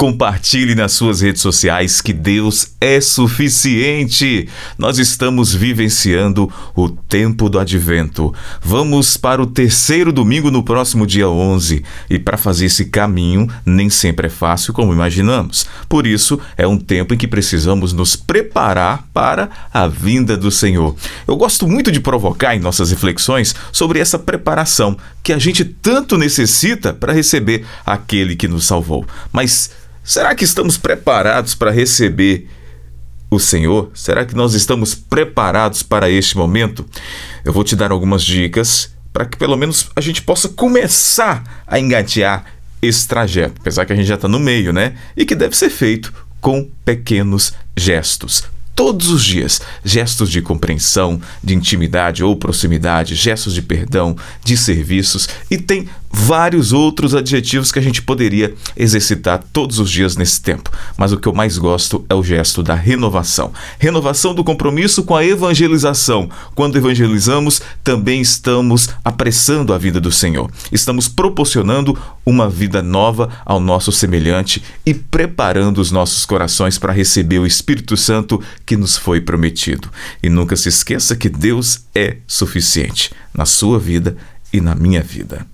Compartilhe nas suas redes sociais que Deus é suficiente. Nós estamos vivenciando o tempo do advento. Vamos para o terceiro domingo no próximo dia 11. E para fazer esse caminho, nem sempre é fácil como imaginamos. Por isso, é um tempo em que precisamos nos preparar para a vinda do Senhor. Eu gosto muito de provocar em nossas reflexões sobre essa preparação que a gente tanto necessita para receber aquele que nos salvou. Mas Será que estamos preparados para receber o Senhor? Será que nós estamos preparados para este momento? Eu vou te dar algumas dicas para que pelo menos a gente possa começar a engatear esse trajeto, apesar que a gente já está no meio, né? E que deve ser feito com pequenos gestos todos os dias gestos de compreensão, de intimidade ou proximidade, gestos de perdão, de serviços e tem vários outros adjetivos que a gente poderia exercitar todos os dias nesse tempo. Mas o que eu mais gosto é o gesto da renovação. Renovação do compromisso com a evangelização. Quando evangelizamos, também estamos apressando a vida do Senhor. Estamos proporcionando uma vida nova ao nosso semelhante e preparando os nossos corações para receber o Espírito Santo que nos foi prometido. E nunca se esqueça que Deus é suficiente na sua vida e na minha vida.